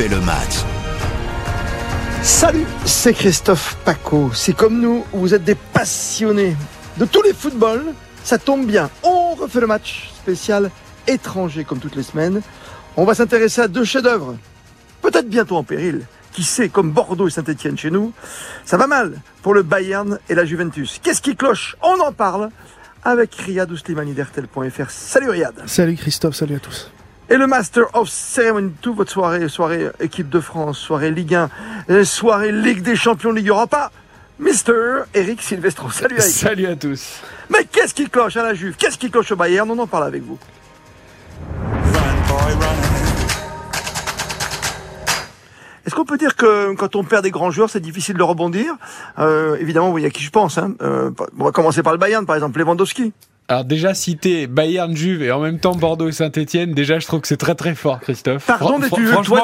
refait le match. Salut, c'est Christophe Paco. Si comme nous, vous êtes des passionnés de tous les footballs, ça tombe bien. On refait le match spécial étranger comme toutes les semaines. On va s'intéresser à deux chefs-d'œuvre, peut-être bientôt en péril. Qui sait, comme Bordeaux et Saint-Etienne chez nous, ça va mal pour le Bayern et la Juventus. Qu'est-ce qui cloche On en parle avec Riyad Ouslimani d'RTL.fr. Salut Riyad. Salut Christophe, salut à tous. Et le Master of Ceremony, toute votre soirée, soirée équipe de France, soirée Ligue 1, soirée Ligue des Champions, Ligue Europa, Mister Eric Silvestro. Salut Eric. Salut à tous. Mais qu'est-ce qui cloche à la Juve? Qu'est-ce qui cloche au Bayern? On en parle avec vous. Est-ce qu'on peut dire que quand on perd des grands joueurs, c'est difficile de rebondir? Euh, Évidemment, vous voyez à qui je pense. Hein. Euh, on va commencer par le Bayern, par exemple, Lewandowski. Alors déjà citer Bayern Juve et en même temps Bordeaux et Saint-Etienne, déjà je trouve que c'est très très fort Christophe. Pardon mais tu franchement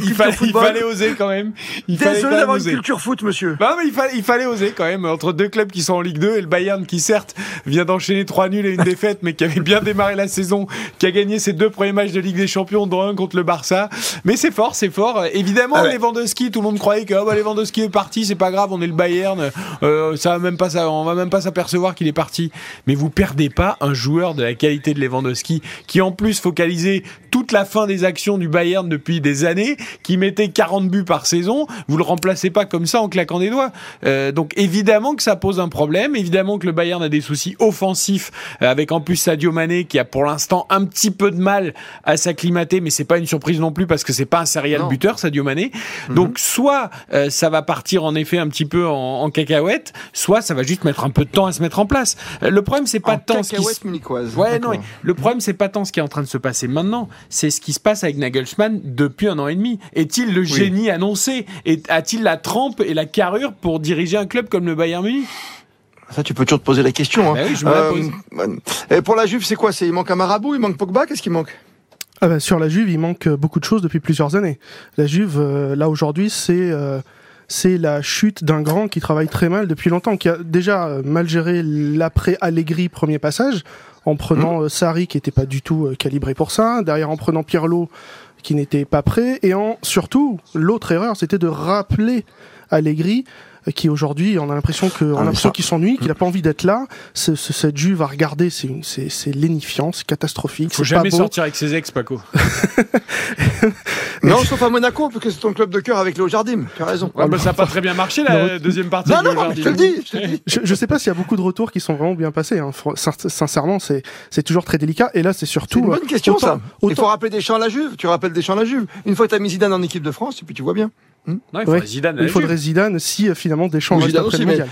il, fallait oser quand même. Il Désolé d'avoir une culture foot monsieur. Non mais il fallait, il fallait oser quand même entre deux clubs qui sont en Ligue 2 et le Bayern qui certes vient d'enchaîner trois nuls et une défaite mais qui avait bien démarré la saison, qui a gagné ses deux premiers matchs de Ligue des Champions dont un contre le Barça. Mais c'est fort, c'est fort. Évidemment ah Lewandowski, tout le monde croyait que oh, bah, Lewandowski est parti, c'est pas grave, on est le Bayern, euh, ça va même pas ça, on va même pas s'apercevoir qu'il est parti. Mais vous perdez pas un joueur de la qualité de Lewandowski, qui en plus focalisait toute la fin des actions du Bayern depuis des années, qui mettait 40 buts par saison. Vous le remplacez pas comme ça en claquant des doigts. Euh, donc évidemment que ça pose un problème. Évidemment que le Bayern a des soucis offensifs euh, avec en plus Sadio Mané qui a pour l'instant un petit peu de mal à s'acclimater, mais c'est pas une surprise non plus parce que c'est pas un serial buteur Sadio Mané. Mhm. Donc soit euh, ça va partir en effet un petit peu en, en, cacahuète, soit ça va juste mettre un peu de temps à se mettre en place. le problème c'est pas tant ce qui Ouais, non, le problème, c'est pas tant ce qui est en train de se passer maintenant, c'est ce qui se passe avec Nagelsmann depuis un an et demi. Est-il le génie annoncé? A-t-il la trempe et la carrure pour diriger un club comme le Bayern Munich? Ça, tu peux toujours te poser la question. Hein. Oui, je me la pose. Euh, et pour la Juve, c'est quoi? Il manque un marabout, il manque Pogba, qu'est-ce qui manque? Ah ben, Sur la Juve, il manque beaucoup de choses depuis plusieurs années. La Juve, euh, là aujourd'hui, c'est euh, c'est la chute d'un grand qui travaille très mal depuis longtemps, qui a déjà mal géré l'après Allegri premier passage en prenant mmh. Euh, Sarri qui n'était pas du tout euh, calibré pour ça, derrière en prenant Pirlo qui n'était pas prêt, et en surtout l'autre erreur c'était de rappeler Allegri qui aujourd'hui, on a l'impression que, a ah, l'impression qu'il s'ennuie, qu'il n'a pas envie d'être là. Ce, ce, cette Juve à regarder, c'est c'est c'est lénifiant, c'est catastrophique. Faut jamais sortir avec ses ex, Paco. non, sauf à Monaco, parce que c'est ton club de cœur avec Léo Jardim. Tu as raison. Ah, bah, ça n'a pas très bien marché la deuxième partie. Non, non, non je te le dis. Je, te dis. je, je sais pas s'il y a beaucoup de retours qui sont vraiment bien passés. Hein. Sincèrement, c'est c'est toujours très délicat. Et là, c'est surtout. C'est une bonne question ça. Il faut rappeler Deschamps à la Juve. Tu rappelles Deschamps à la Juve. Une fois que tu as mis Zidane en équipe de France, et puis tu vois bien. Hmm non, il faudrait Zidane. Il faudrait Zidane si euh, finalement Deschamps reste après le mondial.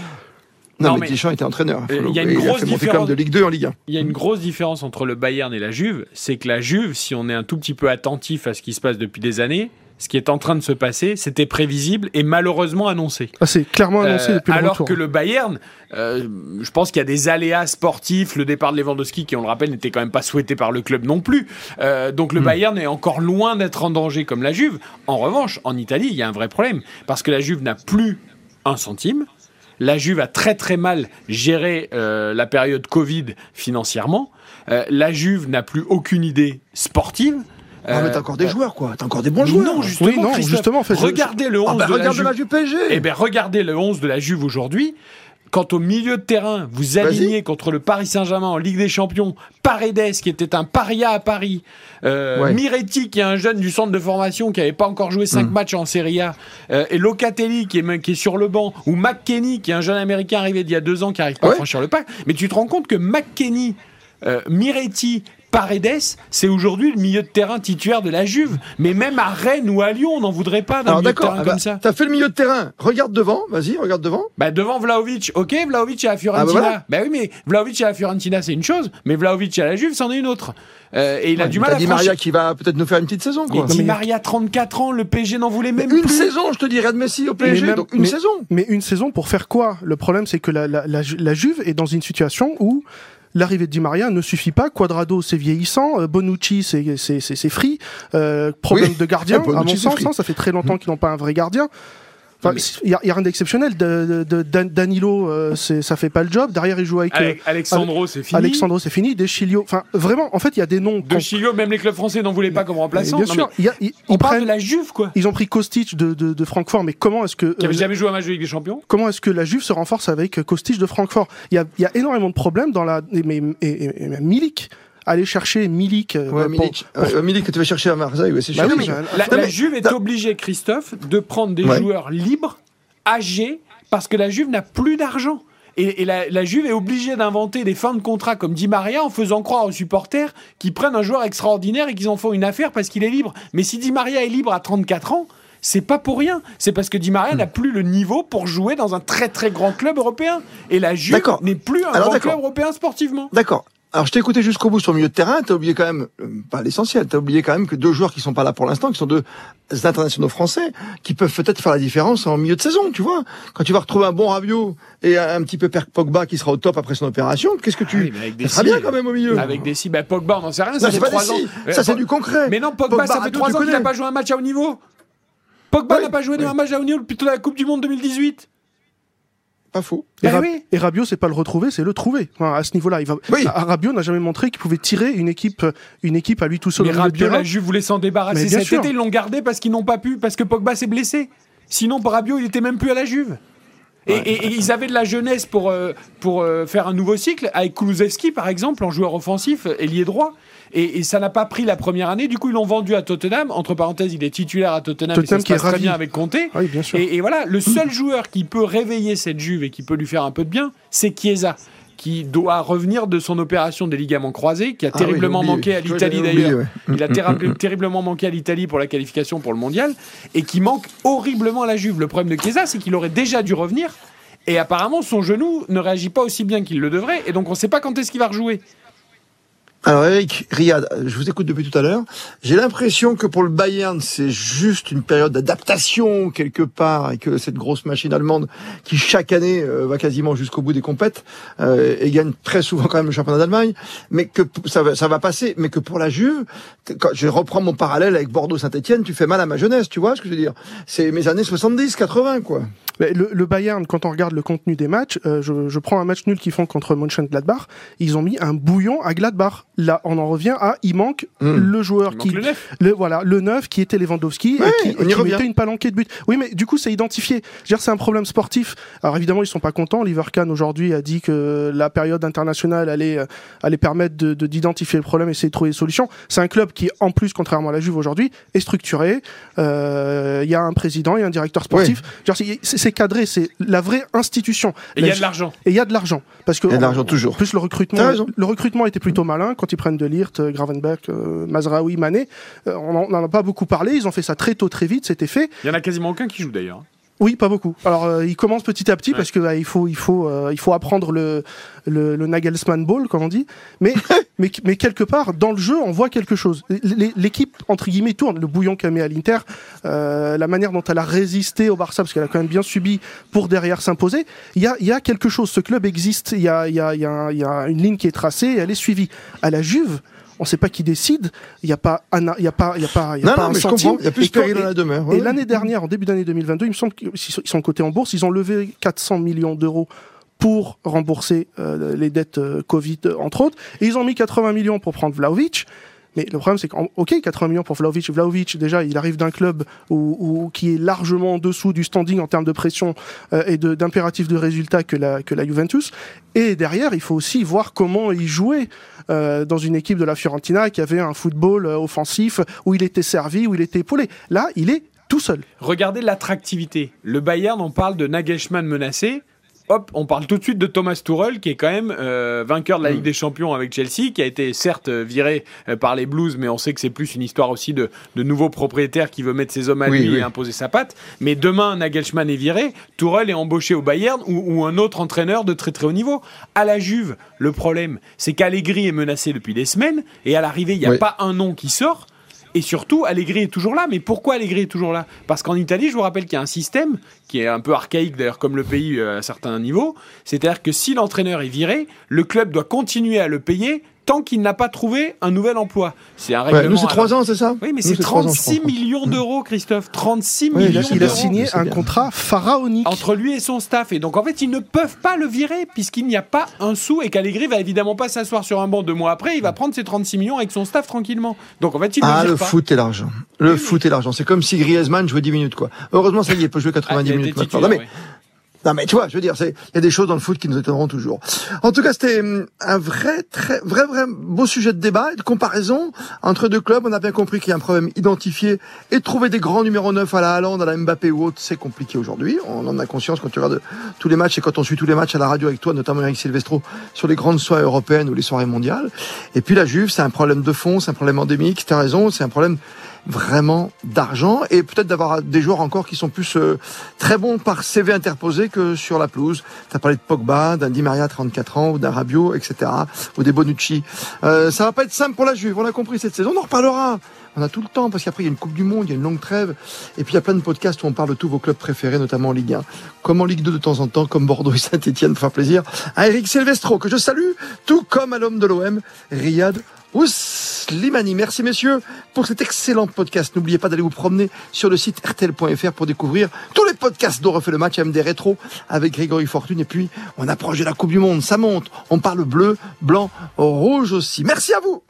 Non, mais, Deschamps était entraîneur. Il y a une grosse différence de Ligue 2 en Ligue 1. Il y a une grosse différence entre le Bayern et la Juve, c'est que la Juve, si on est un tout petit peu attentif à ce qui se passe depuis des années, ce qui est en train de se passer, c'était prévisible et malheureusement annoncé. Ah, c'est clairement annoncé depuis euh, le Alors que le Bayern, euh, je pense qu'il y a des aléas sportifs. Le départ de Lewandowski, qui on le rappelle, n'était quand même pas souhaité par le club non plus. Euh, donc le hmm. Bayern est encore loin d'être en danger comme la Juve. En revanche, en Italie, il y a un vrai problème parce que la Juve n'a plus un centime. La Juve a très très mal géré la période Covid financièrement. la Juve n'a plus aucune idée sportive. Ah, mais t'as encore des euh, joueurs, quoi. T'as encore des bons joueurs. Non, justement, non, justement regardez le 11 ah, bah, de, la Juve. la Juve PSG. Eh ben, regardez le 11 de la Juve aujourd'hui. Quand au milieu de terrain, vous alignez contre le Paris Saint-Germain en Ligue des Champions, Paredes, qui était un paria à Paris, euh, Miretti, qui est un jeune du centre de formation qui n'avait pas encore joué 5 hmm. matchs en Serie A, euh, et Locatelli, qui est, qui est sur le banc, ou McKenny, qui est un jeune américain arrivé d'il y a deux ans qui n'arrive pas à franchir le pas. Mais tu te rends compte que McKenny, euh, Miretti Paredes, c'est aujourd'hui le milieu de terrain titulaire de la Juve. Mais même à Rennes ou à Lyon, on n'en voudrait pas d'un milieu de terrain ah comme bah, ça. T'as fait le milieu de terrain. Regarde devant. Vas-y, regarde devant. Bah devant Vlaovic. Ok, Vlaovic à la Fiorentina. Ah bah, bah, oui, mais Vlaovic à la Fiorentina, c'est une chose. Mais Vlaovic à la Juve, c'en est une autre. Euh, et il a du mal à. Di Maria qui va peut-être nous faire une petite saison. Quoi. Di Maria 34 ans, le PSG n'en voulait même une plus. saison, je te dirais de Messi au PSG. donc une saison. Mais une saison pour faire quoi? Le problème, c'est que la, la, la, la Juve est dans une situation où l'arrivée de Di Maria ne suffit pas. Quadrado, c'est vieillissant. Euh, Bonucci, c'est free. Euh, problème de gardien, à mon sens. Hein, ça fait très longtemps qu'ils n'ont pas un vrai gardien. Il n'y a, rien d'exceptionnel. De, Danilo, euh, ça fait pas le job. Derrière, il joue avec. Euh, Alexandro, c'est fini. Alexandro, c'est fini. Deschilio. Enfin, vraiment, en fait, il y a des noms. Deschilio, même les clubs français n'en voulaient pas comme remplaçant. Bien sûr. on parle de la Juve, quoi. Ils ont pris Kostic de, Francfort, mais comment est-ce que. Qui avait jamais joué un match de Ligue des Champions. Comment est-ce que la Juve se renforce avec Kostic de Francfort? Il y a, énormément de problèmes dans la. Mais, et, Milik aller chercher Milik. Euh, ouais, Milik, Milik que tu vas chercher à Marseille, c'est bah la, Juve est obligée, Christophe, de prendre des joueurs libres âgé parce que la Juve n'a plus d'argent. Et, la, Juve est obligée d'inventer des fins de contrat comme dit Maria en faisant croire aux supporters qu'ils prennent un joueur extraordinaire et qu'ils en font une affaire parce qu'il est libre. Mais si Di Maria est libre à 34 ans, c'est pas pour rien. C'est parce que Di Maria n'a plus le niveau pour jouer dans un très très grand club européen. Et la Juve n'est plus un grand club européen sportivement. D'accord. Alors je t'ai écouté jusqu'au bout sur le milieu de terrain, t'as oublié quand même, euh, pas l'essentiel, t'as oublié quand même que deux joueurs qui sont pas là pour l'instant, qui sont deux internationaux français, qui peuvent peut-être faire la différence en milieu de saison, tu vois. Quand tu vas retrouver un bon Rabiot et un petit peu Pogba qui sera au top après son opération, qu'est-ce que tu... Ah ça bien quand même au milieu. Avec des si, ben Pogba on n'en sait rien, ça fait trois ans. Ça c'est du concret. Mais non, Pogba, ça fait trois ans qu'il n'a pas joué un match à haut niveau. Pogba n'a pas joué un match à haut niveau depuis la Coupe du Monde 2018. Pas faux. Et, bah Rabiot, c'est pas le retrouver, c'est le trouver. à ce niveau-là, il va. Rabiot n'a jamais montré qu'il pouvait tirer une équipe, une équipe à lui tout seul. Mais Rabiot, la Juve voulait s'en débarrasser cet été. Ils l'ont gardé parce qu'ils n'ont pas pu, parce que Pogba s'est blessé. Sinon, Rabiot, il était même plus à la Juve. Et, ils avaient de la jeunesse pour, euh, pour euh, faire un nouveau cycle, avec Kulusevski par exemple, en joueur offensif, ailier droit. Et, ça n'a pas pris la première année. Du coup, ils l'ont vendu à Tottenham. Entre parenthèses, il est titulaire à Tottenham. Tottenham et ça se passe très bien avec Conte. Oui, bien sûr. Et, voilà, le seul joueur qui peut réveiller cette Juve et qui peut lui faire un peu de bien, c'est Chiesa qui doit revenir de son opération des ligaments croisés, qui a ah terriblement manqué à l'Italie d'ailleurs. Il a mm, mm, mm. terriblement manqué à l'Italie pour la qualification pour le mondial, et qui manque horriblement à la Juve. Le problème de Chiesa, c'est qu'il aurait déjà dû revenir, et apparemment son genou ne réagit pas aussi bien qu'il le devrait, et donc on ne sait pas quand est-ce qu'il va rejouer. Alors Eric, Riyad, je vous écoute depuis tout à l'heure. J'ai l'impression que pour le Bayern, c'est juste une période d'adaptation quelque part et que cette grosse machine allemande qui chaque année euh, va quasiment jusqu'au bout des compètes euh, et gagne très souvent quand même le championnat d'Allemagne, mais que ça va, ça va passer, mais que pour la Juve, quand je reprends mon parallèle avec Bordeaux-Saint-Etienne, tu fais mal à ma jeunesse, tu vois ce que je veux dire? C'est mes années 70, 80 quoi. Le, le, Bayern, quand on regarde le contenu des matchs, euh, je, je, prends un match nul qu'ils font contre Mönchengladbach, ils ont mis un bouillon à Gladbach. Là, on en revient à, il manque hmm. le joueur qui, le, neuf. le, voilà, le neuf qui était Lewandowski et qui, qui mettait une palanquée de but. Oui, mais du coup, c'est identifié. C'est un problème sportif. Alors évidemment, ils sont pas contents. Oliver Kahn aujourd'hui a dit que la période internationale allait, euh, allait permettre de d'identifier le problème et essayer de trouver des solutions. C'est un club qui, en plus, contrairement à la Juve aujourd'hui, est structuré. Euh, il y a un président, il y a un directeur sportif. C'est cadré, c'est la vraie institution. Et il y a de l'argent. Et il y a de l'argent. Parce que. Il y a de l'argent toujours. Plus le recrutement, le recrutement était plutôt malin quand ils prennent de Lirt, euh, Gravenberg, euh, Mazraoui, Mané. Euh, on n'en a pas beaucoup parlé. Ils ont fait ça très tôt, très vite. C'était fait. Il y en a quasiment aucun qui joue d'ailleurs. Oui, pas beaucoup. Alors, euh, il commence petit à petit parce que bah, il faut, il faut, euh, il faut apprendre le, le, le, Nagelsmann Ball, comme on dit. Mais, mais, mais quelque part, dans le jeu, on voit quelque chose. L'équipe entre guillemets tourne. Le bouillon qu'a mis à l'Inter, euh, la manière dont elle a résisté au Barça, parce qu'elle a quand même bien subi pour derrière s'imposer. Il y a, il y a quelque chose. Ce club existe. Il y a, il y a, il y a, il y a une ligne qui est tracée. Et elle est suivie. À la Juve on ne sait pas qui décide. Il n'y a pas, il y a pas, il y a pas, il y a pas un centime. Il y a plus péril dans la demeure. Et l'année dernière, en début d'année 2022, il me semble qu'ils sont cotés en bourse. Ils ont levé 400 millions d'euros pour rembourser euh, les dettes euh, Covid, entre autres. Et ils ont mis 80 millions pour prendre Vlaovic. Mais le problème, c'est qu'ok, ok, 80 millions pour Vlaovic. Vlaovic, déjà, il arrive d'un club où, qui est largement en dessous du standing en termes de pression euh, et d'impératif de, résultat que la, que la Juventus. Et derrière, il faut aussi voir comment il jouait euh, dans une équipe de la Fiorentina qui avait un football euh, offensif où il était servi, où il était épaulé. Là, il est tout seul. Regardez l'attractivité. Le Bayern, on parle de Nagelsmann menacé hop, on parle tout de suite de Thomas Tuchel, qui est quand même euh, vainqueur de la Ligue mm. des Champions avec Chelsea, qui a été certes viré euh, par les Blues, mais on sait que c'est plus une histoire aussi de, de nouveaux propriétaires qui veut mettre ses hommes à lui et imposer sa patte. Mais demain, Nagelsmann est viré, Tuchel est embauché au Bayern ou, un autre entraîneur de très très haut niveau. À la Juve, le problème, c'est qu'Allegri est menacé depuis des semaines, et à l'arrivée, il n'y a pas un nom qui sort. Et surtout, Allegri est toujours là. Mais pourquoi Allegri est toujours là? Parce qu'en Italie, je vous rappelle qu'il y a un système qui est un peu archaïque d'ailleurs, comme le pays euh, à certains niveaux. C'est-à-dire que si l'entraîneur est viré, le club doit continuer à le payer tant qu'il n'a pas trouvé un nouvel emploi. C'est un Ouais, règlement. nous, c'est trois ans, c'est ça Oui, mais c'est trois ans, je 36 crois. millions d'euros, Christophe. 36 Oui, il a- millions Il a d'euros. signé un bien. contrat pharaonique. entre lui et son staff. Et donc, en fait, ils ne peuvent pas le virer puisqu'il n'y a pas un sou et qu'Allegri va évidemment pas s'asseoir sur un banc deux mois après. Il va prendre ses 36 millions avec son staff tranquillement. Donc, en fait, il ne Ah, le le pas. foot et l'argent. Le foot et l'argent. C'est comme si Griezmann jouait 10 minutes, quoi. Heureusement, ça y est, il peut jouer Ah, 90 il a été minutes titulaire, Non, mais. Non, mais tu vois, je veux dire, il y a des choses dans le foot qui nous étonneront toujours. En tout cas, c'était hum, un vrai, très, vrai, vrai beau sujet de débat et de comparaison entre deux clubs. On a bien compris qu'il y a un problème identifié et trouver des grands numéros 9 à la Haaland, à la Mbappé ou autre, c'est compliqué aujourd'hui. On en a conscience quand tu regardes tous les matchs et quand on suit tous les matchs à la radio avec toi, notamment Eric Silvestro, sur les grandes soirées européennes ou les soirées mondiales. Et puis la Juve, c'est un problème de fond, c'est un problème endémique. T'as raison, c'est un problème vraiment d'argent et peut-être d'avoir des joueurs encore qui sont plus euh, très bons par CV interposé que sur la pelouse. Tu as parlé de Pogba, d'un Di Maria 34 ans ou d'un Rabiot, etc. ou des Bonucci. Euh, ça va pas être simple pour la Juve, on l'a compris cette saison. On en reparlera. On a tout le temps parce qu'après il y a une Coupe du Monde, il y a une longue trêve et puis il y a plein de podcasts où on parle de tous vos clubs préférés, notamment en Ligue 1, comme en Ligue 2 de temps en temps, comme Bordeaux et Saint-Etienne pour faire plaisir à Eric Silvestro que je salue, tout comme à l'homme de l'OM, Riyad Ouslimani. Merci messieurs pour cet excellent podcast. N'oubliez pas d'aller vous promener sur le site rtl.fr pour découvrir tous les podcasts dont refait le match MD Rétro avec Grégory Fortune. Et puis, on approche de la Coupe du Monde, ça monte. On parle bleu, blanc, rouge aussi. Merci à vous.